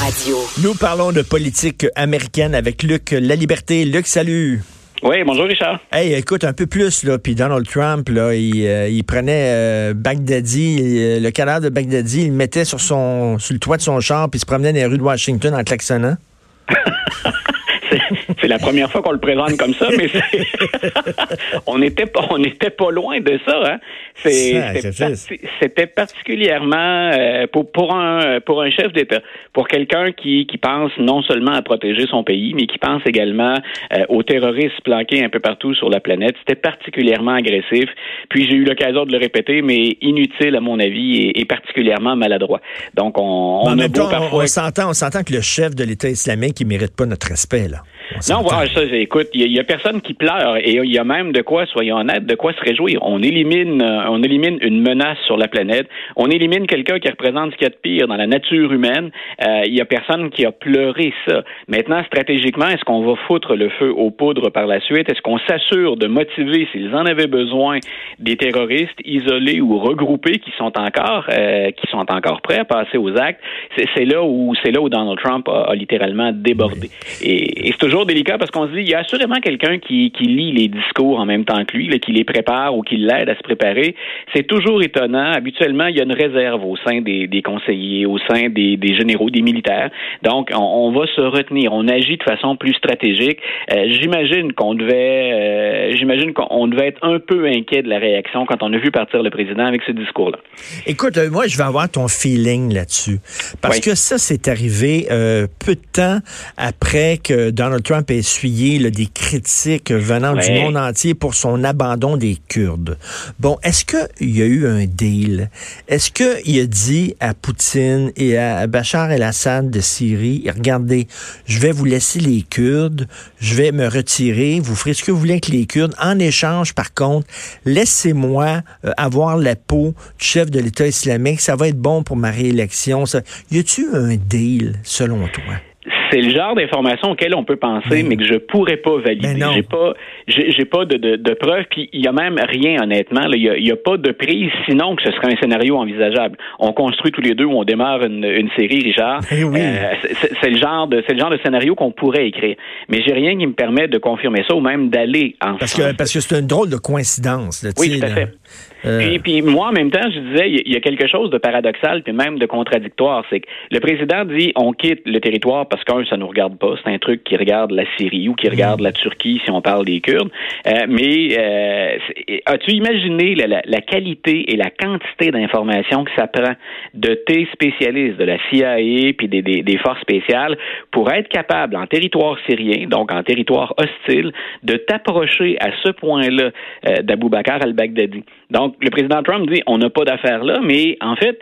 Radio. Nous parlons de politique américaine avec Luc La Liberté. Luc, salut. Oui, bonjour Richard. Hey, écoute, un peu plus, là, puis Donald Trump, là, il, euh, il prenait euh, Baghdadi, euh, le cadavre de Baghdadi, il le mettait sur son sur le toit de son char, puis il se promenait dans les rues de Washington en klaxonnant. c'est la première fois qu'on le présente comme ça, mais on n'était pas, on n'était pas loin de ça. Hein? C'était particulièrement euh, pour, pour, un, pour un chef d'État, pour quelqu'un qui, qui pense non seulement à protéger son pays, mais qui pense également euh, aux terroristes planqués un peu partout sur la planète. C'était particulièrement agressif. Puis j'ai eu l'occasion de le répéter, mais inutile à mon avis et, particulièrement maladroit. Donc on, on a beau parfois. On s'entend, on s'entend que le chef de l'État islamique, il mérite pas notre respect là. Yeah. Non, voilà, ça, écoute, il y, a personne qui pleure et il y a même de quoi, soyons honnêtes, de quoi se réjouir. On élimine, euh, on élimine une menace sur la planète. On élimine quelqu'un qui représente ce qu'il y a de pire dans la nature humaine. Euh, il y a personne qui a pleuré ça. Maintenant, stratégiquement, est-ce qu'on va foutre le feu aux poudres par la suite? Est-ce qu'on s'assure de motiver, s'ils en avaient besoin, des terroristes isolés ou regroupés qui sont encore, euh, qui sont encore prêts à passer aux actes? C'est là où, c'est là où Donald Trump a, littéralement débordé. Et, et c'est toujours délicat parce qu'on se dit, il y a assurément quelqu'un qui, qui lit les discours en même temps que lui, qui les prépare ou qui l'aide à se préparer. C'est toujours étonnant. Habituellement, il y a une réserve au sein des, des conseillers, au sein des, des, généraux, des militaires. Donc, on, va se retenir. On agit de façon plus stratégique. Euh, j'imagine qu'on devait, euh, j'imagine qu'on devait être un peu inquiet de la réaction quand on a vu partir le président avec ce discours-là. Écoute, euh, moi, je vais avoir ton feeling là-dessus. Parce que ça, c'est arrivé peu de temps après que Donald Trump a essuyé des critiques venant du monde entier pour son abandon des Kurdes. Bon, est-ce qu'il y a eu un deal? Est-ce qu'il a dit à Poutine et à Bachar el-Assad de Syrie, regardez, je vais vous laisser les Kurdes, je vais me retirer, vous ferez ce que vous voulez avec les Kurdes. En échange, par contre, laissez-moi euh, avoir la peau du chef de l'État islamique, ça va être bon pour ma réélection. Ça. Y a-tu un deal, selon toi? C'est le genre d'information auquel on peut penser, mais, que je pourrais pas valider. J'ai pas, j'ai pas de, de, de, preuves, puis il y a même rien honnêtement. Il y a, pas de prise, sinon que ce serait un scénario envisageable. On construit tous les deux, ou on démarre une, une série, Richard. Eh euh, c'est le genre de, c'est le genre de scénario qu'on pourrait écrire. Mais j'ai rien qui me permet de confirmer ça ou même d'aller en parce que parce que c'est une drôle de coïncidence. oui, tout à fait. Euh. Puis, puis, moi, en même temps, je disais, il y a quelque chose de paradoxal, puis même de contradictoire. C'est que le président dit, on quitte le territoire parce qu'un, ça nous regarde pas. C'est un truc qui regarde la Syrie ou qui regarde la Turquie, si on parle des Kurdes. Euh, mais euh, as-tu imaginé la, la, qualité et la quantité d'informations que ça prend de tes spécialistes de la CIA puis des, des, des forces spéciales pour être capable, en territoire syrien, donc en territoire hostile, de t'approcher à ce point-là euh, d'Abou Bakr al-Baghdadi? Donc, le président Trump dit on n'a pas d'affaires là, mais en fait,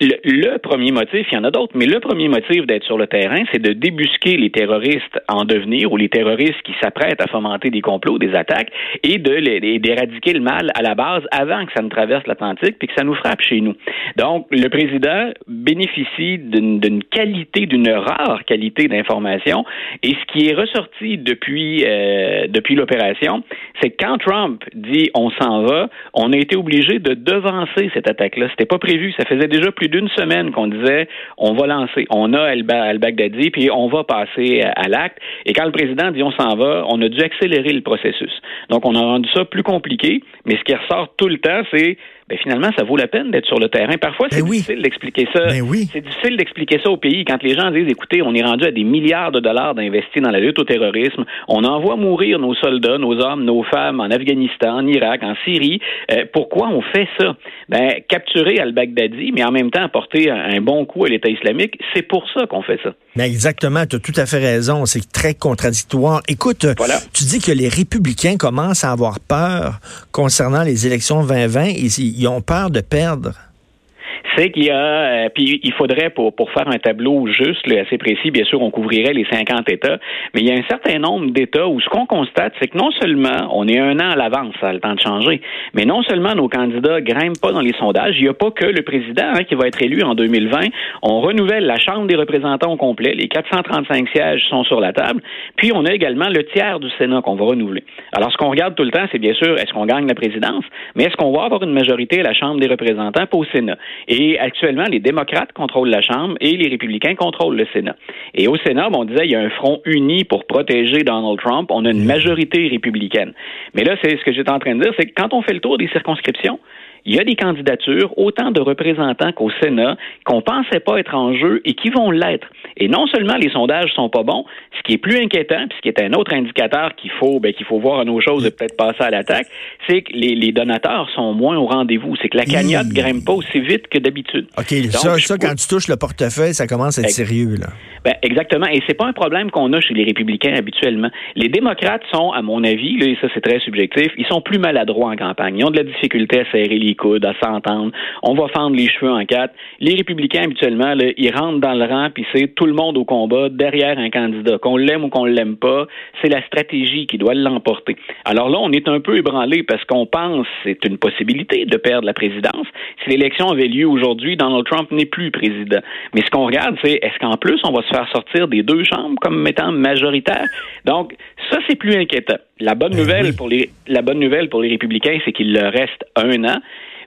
le, premier motif, il y en a d'autres, mais le premier motif d'être sur le terrain, c'est de débusquer les terroristes en devenir ou les terroristes qui s'apprêtent à fomenter des complots, des attaques, et d'éradiquer le mal à la base avant que ça ne traverse l'Atlantique puis que ça nous frappe chez nous. Donc, le président bénéficie d'une qualité, d'une rare qualité d'information, et ce qui est ressorti depuis euh, depuis l'opération, c'est que quand Trump dit on s'en va, on a été obligé de devancer cette attaque-là. C'était pas prévu, ça faisait déjà plus d'une semaine qu'on disait on va lancer, on a al-Baghdadi, puis on va passer à l'acte. Et quand le président dit on s'en va, on a dû accélérer le processus. Donc on a rendu ça plus compliqué, mais ce qui ressort tout le temps, c'est ben finalement, ça vaut la peine d'être sur le terrain. Parfois, c'est ben difficile d'expliquer ça. Ben oui. C'est difficile d'expliquer ça au pays quand les gens disent, écoutez, on est rendu à des milliards de dollars d'investis dans la lutte au terrorisme. On envoie mourir nos soldats, nos hommes, nos femmes en Afghanistan, en Irak, en Syrie. Euh, pourquoi on fait ça? Ben, capturer al-Baghdadi, mais en même temps apporter un, bon coup à l'État islamique, c'est pour ça qu'on fait ça. Ben exactement, tu as tout à fait raison. C'est très contradictoire. Écoute, tu dis que les républicains commencent à avoir peur concernant les élections 2020. Ils, ils ont peur de perdre c'est qu'il y a, euh, puis il faudrait, pour, pour faire un tableau juste, assez précis, bien sûr, on couvrirait les 50 États, mais il y a un certain nombre d'États où ce qu'on constate, c'est que non seulement on est un an à l'avance, ça a le temps de changer, mais non seulement nos candidats grimpent pas dans les sondages, il n'y a pas que le président hein, qui va être élu en 2020, on renouvelle la Chambre des représentants au complet, les 435 sièges sont sur la table, puis on a également le tiers du Sénat qu'on va renouveler. Alors ce qu'on regarde tout le temps, c'est bien sûr, est-ce qu'on gagne la présidence, mais est-ce qu'on va avoir une majorité à la Chambre des représentants, pas au Sénat? Et Et actuellement, les démocrates contrôlent la Chambre et les républicains contrôlent le Sénat. Et au Sénat, on disait il y a un front uni pour protéger Donald Trump. On a une majorité républicaine. Mais là, c'est ce que j'étais en train de dire, c'est que quand on fait le tour des circonscriptions, il y a des candidatures, autant de représentants qu'au Sénat, qu'on pensait pas être en jeu et qui vont l'être. Et non seulement les sondages sont pas bons, ce qui est plus inquiétant, puis ce qui est un autre indicateur qu'il faut, ben, qu'il faut voir à nos choses et peut-être passer à l'attaque, c'est que les, les, donateurs sont moins au rendez-vous. C'est que la cagnotte grimpe pas aussi vite que d'habitude. OK, ça, ça quand tu touches le portefeuille, ça commence à être sérieux, là. Ben, exactement. Et c'est pas un problème qu'on a chez les républicains habituellement. Les démocrates sont, à mon avis, là, et ça c'est très subjectif, ils sont plus maladroits en campagne. Ils ont de la difficulté à serrer les coudes, à s'entendre. On va fendre les cheveux en quatre. Les républicains, habituellement, là, ils rentrent dans le rang, puis c'est tout le monde au combat, derrière un candidat. Qu'on l'aime ou qu'on l'aime pas, c'est la stratégie qui doit l'emporter. Alors là, on est un peu ébranlé parce qu'on pense c'est une possibilité de perdre la présidence. Si l'élection avait lieu aujourd'hui, Donald Trump n'est plus président. Mais ce qu'on regarde, c'est est-ce qu'en plus, on va se faire sortir des deux chambres comme étant majoritaire? Donc, ça, c'est plus inquiétant. La bonne ben nouvelle pour les, la bonne nouvelle pour les républicains, c'est qu'il leur reste un an.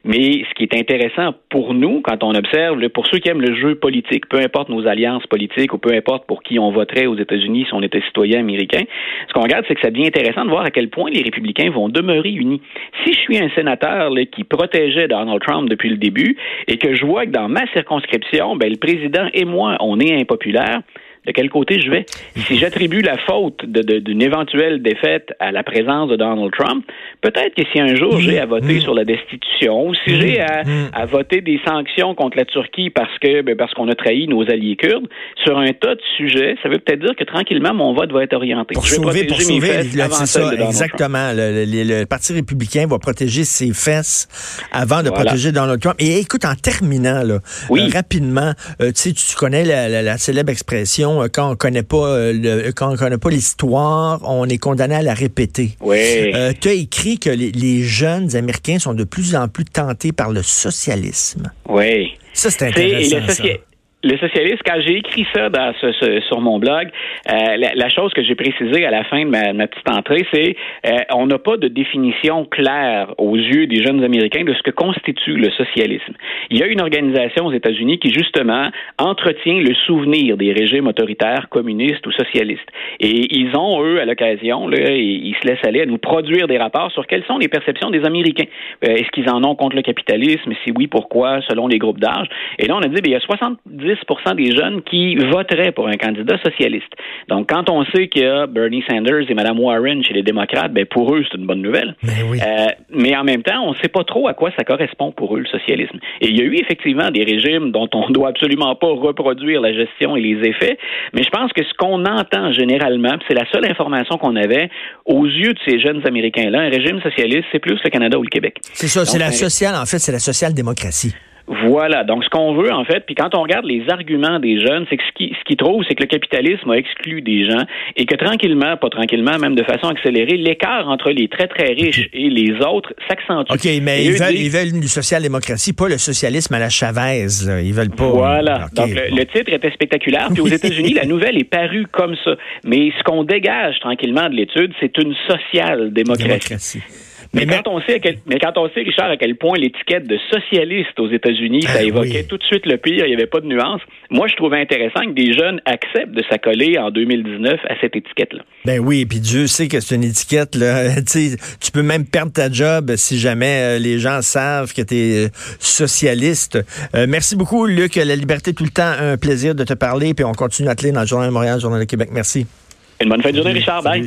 Mais ce qui est intéressant pour nous, quand on observe, pour ceux qui aiment le jeu politique, peu importe nos alliances politiques ou peu importe pour qui on voterait aux États-Unis si on était citoyen américain, ce qu'on regarde, c'est que ça devient intéressant de voir à quel point les républicains vont demeurer unis. Si je suis un sénateur qui protégeait Donald Trump depuis le début et que je vois que dans ma circonscription, ben, le président et moi, on est impopulaires, de quel côté je vais? Si j'attribue la faute d'une éventuelle défaite à la présence de Donald Trump, peut-être que si un jour j'ai à voter mm. sur la destitution, ou si j'ai à, à, voter des sanctions contre la Turquie parce que ben, parce qu'on a trahi nos alliés kurdes, sur un tas de sujets, ça veut peut-être dire que tranquillement mon vote va être orienté. Pour sauver, pour sauver, ça, exactement. Le, Parti républicain va protéger ses fesses avant de protéger Donald Trump. Et écoute, en terminant, là, euh, rapidement, euh, tu sais, tu connais la célèbre expression euh, quand on connaît pas euh, quand on connaît pas l'histoire, on est condamné à la répéter. Oui. Euh, tu as écrit que les, jeunes Américains sont de plus en plus tentés par le socialisme. Oui. Ça, c'est intéressant. Le socialiste, quand j'ai écrit ça dans ce, sur mon blog, euh, la, chose que j'ai précisée à la fin de ma, petite entrée, c'est euh, on n'a pas de définition claire aux yeux des jeunes Américains de ce que constitue le socialisme. Il y a une organisation aux États-Unis qui justement entretient le souvenir des régimes autoritaires communistes ou socialistes. Et ils ont eux à l'occasion, ils se laissent aller à nous produire des rapports sur quelles sont les perceptions des Américains. Euh, est-ce qu'ils en ont contre le capitalisme? Si oui, pourquoi? Selon les groupes d'âge. Et là, on a dit, bien, il y a 70 des jeunes qui voteraient pour un candidat socialiste. Donc, quand on sait qu'il y a Bernie Sanders et Mme Warren chez les démocrates, ben pour eux, c'est une bonne nouvelle. Ben euh, mais en même temps, on ne sait pas trop à quoi ça correspond pour eux, le socialisme. Et il y a eu effectivement des régimes dont on ne doit absolument pas reproduire la gestion et les effets, mais je pense que ce qu'on entend généralement, c'est la seule information qu'on avait aux yeux de ces jeunes Américains-là, un régime socialiste, c'est plus le Canada ou le Québec. C'est ça, c'est la sociale, en fait, c'est la social-démocratie. Voilà. Donc, ce qu'on veut, en fait, puis quand on regarde les arguments des jeunes, c'est que ce qu'ils ce trouvent, c'est que le capitalisme a exclu des gens et que tranquillement, pas tranquillement, même de façon accélérée, l'écart entre les très, très riches et les autres s'accentue. OK, mais ils veulent, ils veulent, une social-démocratie, pas le socialisme à la Chavez. Ils veulent pas. Voilà. Donc, le, titre était spectaculaire. Puis aux États-Unis, la nouvelle est parue comme ça. Mais ce qu'on dégage tranquillement de l'étude, c'est une social-démocratie. Mais, quand on sait, mais quand on sait, Richard, à quel point l'étiquette de socialiste aux États-Unis, ça ah évoquait tout de suite le pire, il n'y avait pas de nuance. Moi, je trouvais intéressant que des jeunes acceptent de s'accoler en 2019 à cette étiquette-là. Ben oui, puis Dieu sait que c'est une étiquette. Là. tu peux même perdre ta job si jamais euh, les gens savent que tu es euh, socialiste. Euh, merci beaucoup, Luc. La liberté tout le temps, un plaisir de te parler. Puis on continue à te lire dans le Journal de Montréal, le Journal de Québec. Merci. Une bonne fin de journée, Richard. Bye.